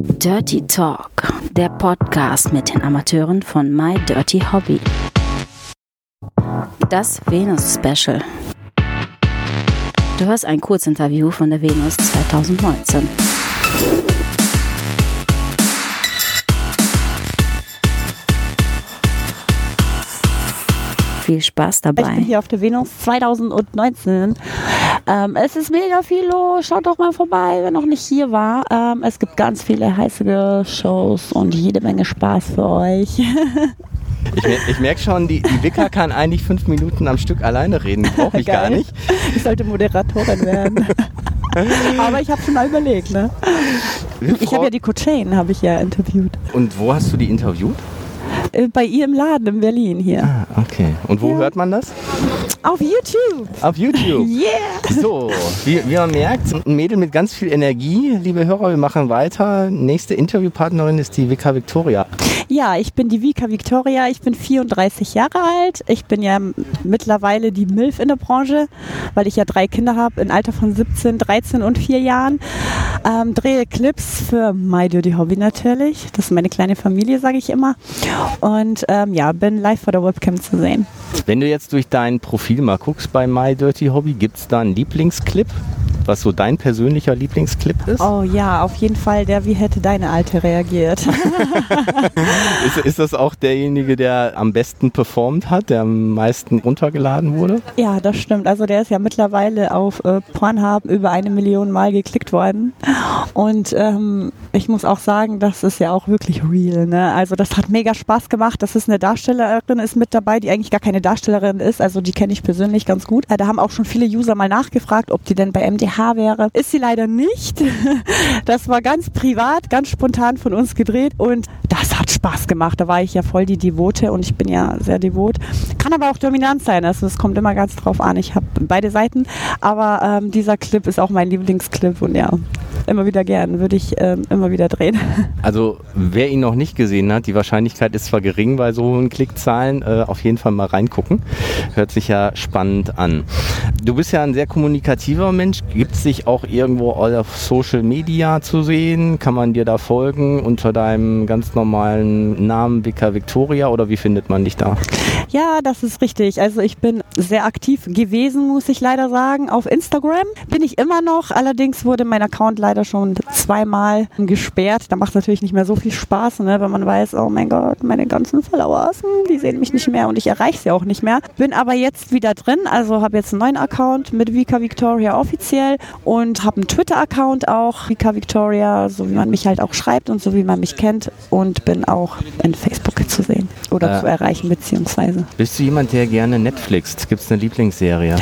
Dirty Talk, der Podcast mit den Amateuren von My Dirty Hobby. Das Venus Special. Du hörst ein Kurzinterview von der Venus 2019. Viel Spaß dabei. Ich bin hier auf der Venus 2019. Ähm, es ist mega viel los. Schaut doch mal vorbei, wer noch nicht hier war. Ähm, es gibt ganz viele heiße Shows und jede Menge Spaß für euch. Ich, mer ich merke schon, die, die Wicker kann eigentlich fünf Minuten am Stück alleine reden. Brauche ich Geil. gar nicht. Ich sollte Moderatorin werden. Aber ich habe schon mal überlegt, ne? Ich habe ja die Cochain, habe ich ja interviewt. Und wo hast du die interviewt? Äh, Bei ihr im Laden in Berlin hier. Ah, okay. Und wo Ja. hört man das? Auf YouTube. Auf YouTube. Yeah. So, wie, wie man merkt, ein Mädel mit ganz viel Energie. Liebe Hörer, wir machen weiter. Nächste Interviewpartnerin ist die Vika Victoria. Ja, ich bin die Vika Victoria, ich bin 34 Jahre alt. Ich bin ja mittlerweile die MILF in der Branche, weil ich ja drei Kinder habe, im Alter von 17, 13 und 4 Jahren. Ähm, drehe Clips für My Dirty Hobby natürlich. Das ist meine kleine Familie, sage ich immer. Und ähm, ja, bin live vor der Webcam zu sehen. Wenn du jetzt durch dein Profil mal guckst bei My Dirty Hobby, gibt es da einen Lieblingsclip? Was so dein persönlicher Lieblingsclip ist? Oh ja, auf jeden Fall der, wie hätte deine Alte reagiert. Ist, ist das auch derjenige, der am besten performt hat, der am meisten runtergeladen wurde? Ja, das stimmt. Also der ist ja mittlerweile auf äh, Pornhub über eine Million Mal geklickt worden. Und ähm, ich muss auch sagen, das ist ja auch wirklich real. Ne? Also das hat mega Spaß gemacht. Das ist eine Darstellerin ist mit dabei, die eigentlich gar keine Darstellerin ist. Also die kenne ich persönlich ganz gut. Äh, da haben auch schon viele User mal nachgefragt, ob die denn bei MDH wäre. Ist sie leider nicht. Das war ganz privat, ganz spontan von uns gedreht und das hat Spaß gemacht. Da war ich ja voll die Devote und ich bin ja sehr devot. Kann aber auch dominant sein. Also es kommt immer ganz drauf an. Ich habe beide Seiten, aber ähm, dieser Clip ist auch mein Lieblingsclip und ja, immer wieder gern, würde ich ähm, immer wieder drehen. Also wer ihn noch nicht gesehen hat, die Wahrscheinlichkeit ist zwar gering bei so hohen Klickzahlen, äh, auf jeden Fall mal reingucken. Hört sich ja spannend an. Du bist ja ein sehr kommunikativer Mensch. Gibt dich auch irgendwo auf Social Media zu sehen? Kann man dir da folgen unter deinem ganz normalen Namen Vika Victoria oder wie findet man dich da? Ja, das ist richtig. Also ich bin sehr aktiv gewesen, muss ich leider sagen. Auf Instagram bin ich immer noch. Allerdings wurde mein Account leider schon zweimal gesperrt. Da macht es natürlich nicht mehr so viel Spaß, ne, wenn man weiß, oh mein Gott, meine ganzen Followers, hm, die sehen mich nicht mehr und ich erreiche sie auch nicht mehr. Bin aber jetzt wieder drin, also habe jetzt einen neuen Account mit Vika Victoria offiziell und habe einen Twitter-Account auch, Vika Victoria, so wie man mich halt auch schreibt und so wie man mich kennt und bin auch in Facebook zu sehen oder Äh. zu erreichen beziehungsweise. Bist du jemand, der gerne Netflixt? Gibt es eine Lieblingsserie?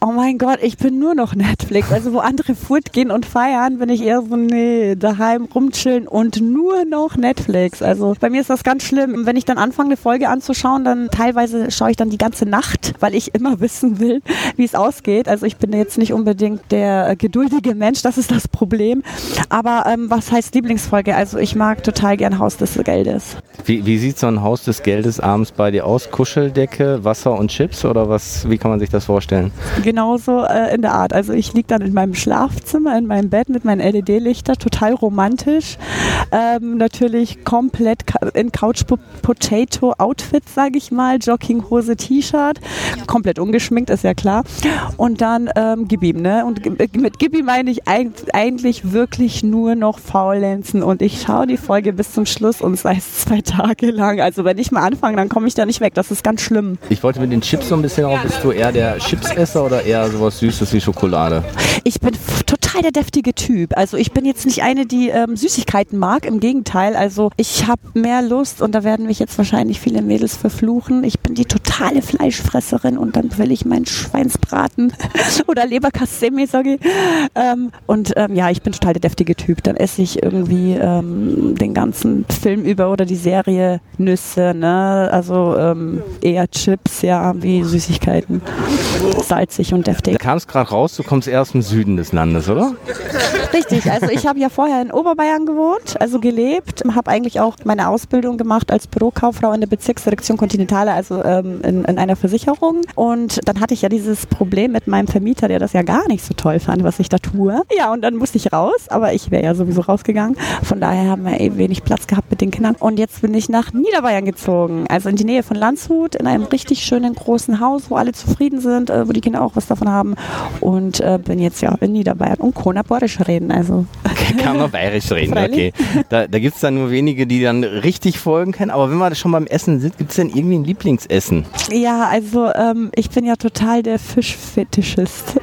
Oh mein Gott, ich bin nur noch Netflix. Also wo andere Food gehen und feiern, bin ich eher so, nee, daheim rumchillen und nur noch Netflix. Also bei mir ist das ganz schlimm. Wenn ich dann anfange, eine Folge anzuschauen, dann teilweise schaue ich dann die ganze Nacht, weil ich immer wissen will, wie es ausgeht. Also ich bin jetzt nicht unbedingt der geduldige Mensch, das ist das Problem. Aber ähm, was heißt Lieblingsfolge? Also ich mag total gern Haus des Geldes. Wie, wie sieht so ein Haus des Geldes abends bei dir aus? Kuscheldecke, Wasser und Chips oder was? Wie kann man sich das vorstellen? Genauso äh, in der Art. Also ich liege dann in meinem Schlafzimmer, in meinem Bett mit meinen LED-Lichter, total romantisch. Ähm, natürlich komplett in Couch-Potato-Outfit, sage ich mal. Jogginghose, T-Shirt. Komplett ungeschminkt, ist ja klar. Und dann ähm, gib ihm, ne? Und ge- mit gib ihm meine ich eig- eigentlich wirklich nur noch faulenzen. Und ich schaue die Folge bis zum Schluss und sei es zwei Tage lang. Also wenn ich mal anfange, dann komme ich da nicht weg. Das ist ganz schlimm. Ich wollte mit den Chips so ein bisschen auf. Bist du eher der Chipsesser oder eher sowas Süßes wie Schokolade? Ich bin f- total der deftige Typ. Also ich bin jetzt nicht eine, die ähm, Süßigkeiten mag. Im Gegenteil. Also ich habe mehr Lust und da werden mich jetzt wahrscheinlich viele Mädels verfluchen. Ich bin die totale Fleischfresserin und dann will ich meinen Schweinsbraten oder Leberkassemi, ich. Ähm, und ähm, ja, ich bin total der deftige Typ. Dann esse ich irgendwie ähm, den ganzen Film über oder die Serie Nüsse. Ne? Also ähm, eher Chips, ja, wie Süßigkeiten. Salzig und deftig. Du kamst gerade raus, du kommst eher aus dem Süden des Landes, oder? Oder? Richtig, also ich habe ja vorher in Oberbayern gewohnt, also gelebt, habe eigentlich auch meine Ausbildung gemacht als Bürokauffrau in der Bezirksdirektion Kontinentale, also ähm, in, in einer Versicherung. Und dann hatte ich ja dieses Problem mit meinem Vermieter, der das ja gar nicht so toll fand, was ich da tue. Ja, und dann musste ich raus, aber ich wäre ja sowieso rausgegangen. Von daher haben wir eh wenig Platz gehabt mit den Kindern. Und jetzt bin ich nach Niederbayern gezogen, also in die Nähe von Landshut, in einem richtig schönen großen Haus, wo alle zufrieden sind, äh, wo die Kinder auch was davon haben. Und äh, bin jetzt ja in Niederbayern und kann auch bayerisch reden. Also. Kann man bayerisch reden, okay. Da, da gibt es dann nur wenige, die dann richtig folgen können. Aber wenn wir schon beim Essen sind, gibt es denn irgendwie ein Lieblingsessen? Ja, also ähm, ich bin ja total der Fischfetischist.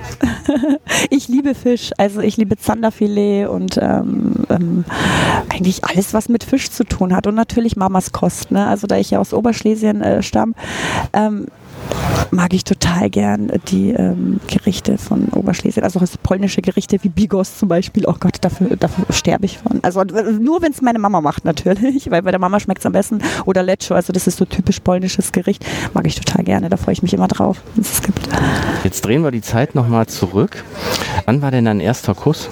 ich liebe Fisch, also ich liebe Zanderfilet und ähm, ähm, eigentlich alles, was mit Fisch zu tun hat. Und natürlich Mamas Kost, ne? Also da ich ja aus Oberschlesien äh, stamme, ähm, mag ich total gern die ähm, Gerichte von Oberschlesien, also polnische Gerichte wie Bigos zum Beispiel. Oh Gott, dafür, dafür sterbe ich von. Also nur wenn es meine Mama macht natürlich, weil bei der Mama schmeckt es am besten. Oder Leczo, also das ist so typisch polnisches Gericht, mag ich total gerne. Da freue ich mich immer drauf, wenn es gibt. Jetzt drehen wir die Zeit nochmal zurück. Wann war denn dein erster Kuss?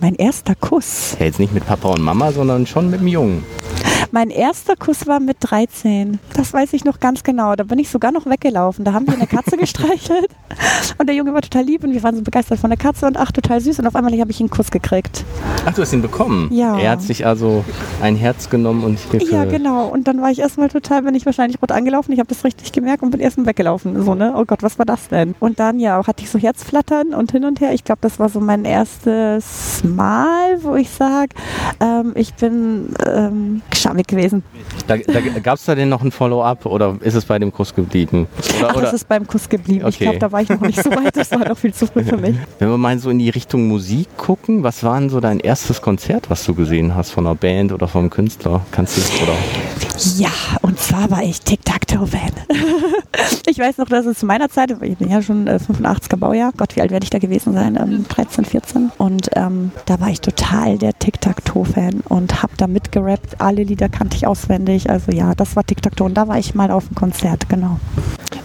Mein erster Kuss? Ja, jetzt nicht mit Papa und Mama, sondern schon mit dem Jungen. Mein erster Kuss war mit 13. Das weiß ich noch ganz genau. Da bin ich sogar noch weggelaufen. Da haben wir eine Katze gestreichelt und der Junge war total lieb und wir waren so begeistert von der Katze und ach, total süß. Und auf einmal habe ich einen Kuss gekriegt. Ach, du hast ihn bekommen? Ja. Er hat sich also ein Herz genommen und ich Ja, genau. Und dann war ich erstmal total, bin ich wahrscheinlich rot angelaufen. Ich habe das richtig gemerkt und bin erstmal weggelaufen. So, ne? Oh Gott, was war das denn? Und dann, ja, hatte ich so Herzflattern und hin und her. Ich glaube, das war so mein erstes Mal, wo ich sage, ähm, ich bin ähm, schamig gewesen. Da, da Gab es da denn noch ein Follow-up oder ist es bei dem Kuss geblieben? Oder, Ach, oder? es ist beim Kuss geblieben. Okay. Ich glaube, da war ich noch nicht so weit. Das war noch viel zu früh für mich. Wenn wir mal so in die Richtung Musik gucken, was war denn so dein erstes Konzert, was du gesehen hast von einer Band oder vom Künstler? Kannst du oder? Ja, und zwar war ich Tic-Tac-Toe-Fan. ich weiß noch, dass es zu meiner Zeit, ich bin ja schon äh, 85er Baujahr, Gott, wie alt werde ich da gewesen sein? Ähm, 13, 14. Und ähm, da war ich total der Tic-Tac-Toe-Fan und habe da mitgerappt. Alle Lieder kannte ich auswendig. Also ja, das war Tic-Tac-Toe und da war ich mal auf dem Konzert, genau.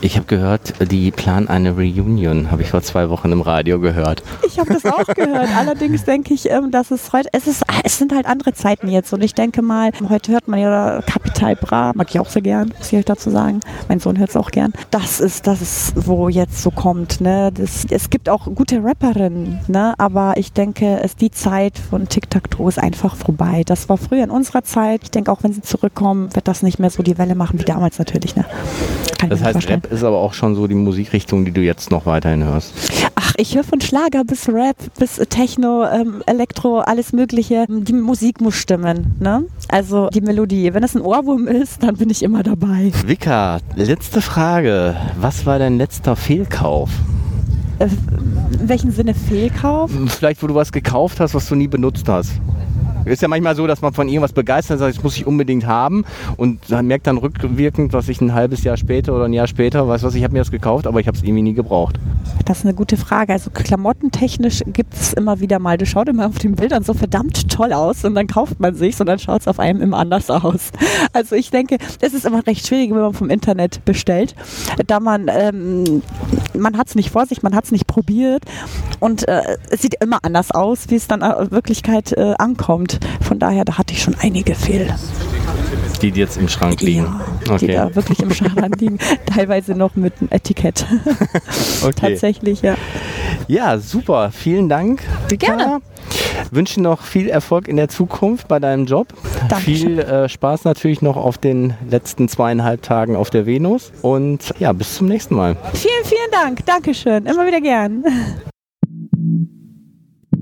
Ich habe gehört, die planen eine Reunion, habe ich vor zwei Wochen im Radio gehört. Ich habe das auch gehört. Allerdings denke ich, ähm, dass es heute, es, ist, es sind halt andere Zeiten jetzt und ich denke mal, heute hört man ja Kapital Bra, mag ich auch sehr gern, muss ich euch dazu sagen. Mein Sohn hört es auch gern. Das ist das, ist, wo jetzt so kommt. Ne? Das, es gibt auch gute Rapperinnen, ne? aber ich denke, es die Zeit von Tic-Tac-Toe ist einfach vorbei. Das war früher in unserer Zeit. Ich denke, auch wenn sie zurückkommen, wird das nicht mehr so die Welle machen wie damals natürlich. Ne? Kann das heißt, Rap ist aber auch schon so die Musikrichtung, die du jetzt noch weiterhin hörst. Ach, ich höre von Schlager bis Rap, bis Techno, ähm, Elektro, alles Mögliche. Die Musik muss stimmen. Ne? Also die Melodie. Wenn es ein Ohrwurm ist, dann bin ich immer dabei. Vika, letzte Frage. Was war dein letzter Fehlkauf? Äh, in welchem Sinne Fehlkauf? Vielleicht, wo du was gekauft hast, was du nie benutzt hast. Ist ja manchmal so, dass man von irgendwas begeistert ist, das muss ich unbedingt haben und dann merkt dann rückwirkend, was ich ein halbes Jahr später oder ein Jahr später, weiß was, ich habe mir das gekauft, aber ich habe es irgendwie nie gebraucht. Das ist eine gute Frage. Also klamottentechnisch gibt es immer wieder mal, das schaut immer auf den Bildern so verdammt toll aus und dann kauft man sich und dann schaut es auf einem immer anders aus. Also ich denke, es ist immer recht schwierig, wenn man vom Internet bestellt, da man, ähm, man hat es nicht vor sich, man hat es nicht probiert und äh, es sieht immer anders aus, wie es dann in Wirklichkeit äh, ankommt. Von daher, da hatte ich schon einige Fehl. Die, die jetzt im Schrank liegen. Ja, okay. die da wirklich im Schrank liegen. Teilweise noch mit einem Etikett. okay. Tatsächlich, ja. Ja, super. Vielen Dank. Gerne. Wünsche noch viel Erfolg in der Zukunft bei deinem Job. Dankeschön. Viel äh, Spaß natürlich noch auf den letzten zweieinhalb Tagen auf der Venus. Und ja, bis zum nächsten Mal. Vielen, vielen Dank. Dankeschön. Immer wieder gern.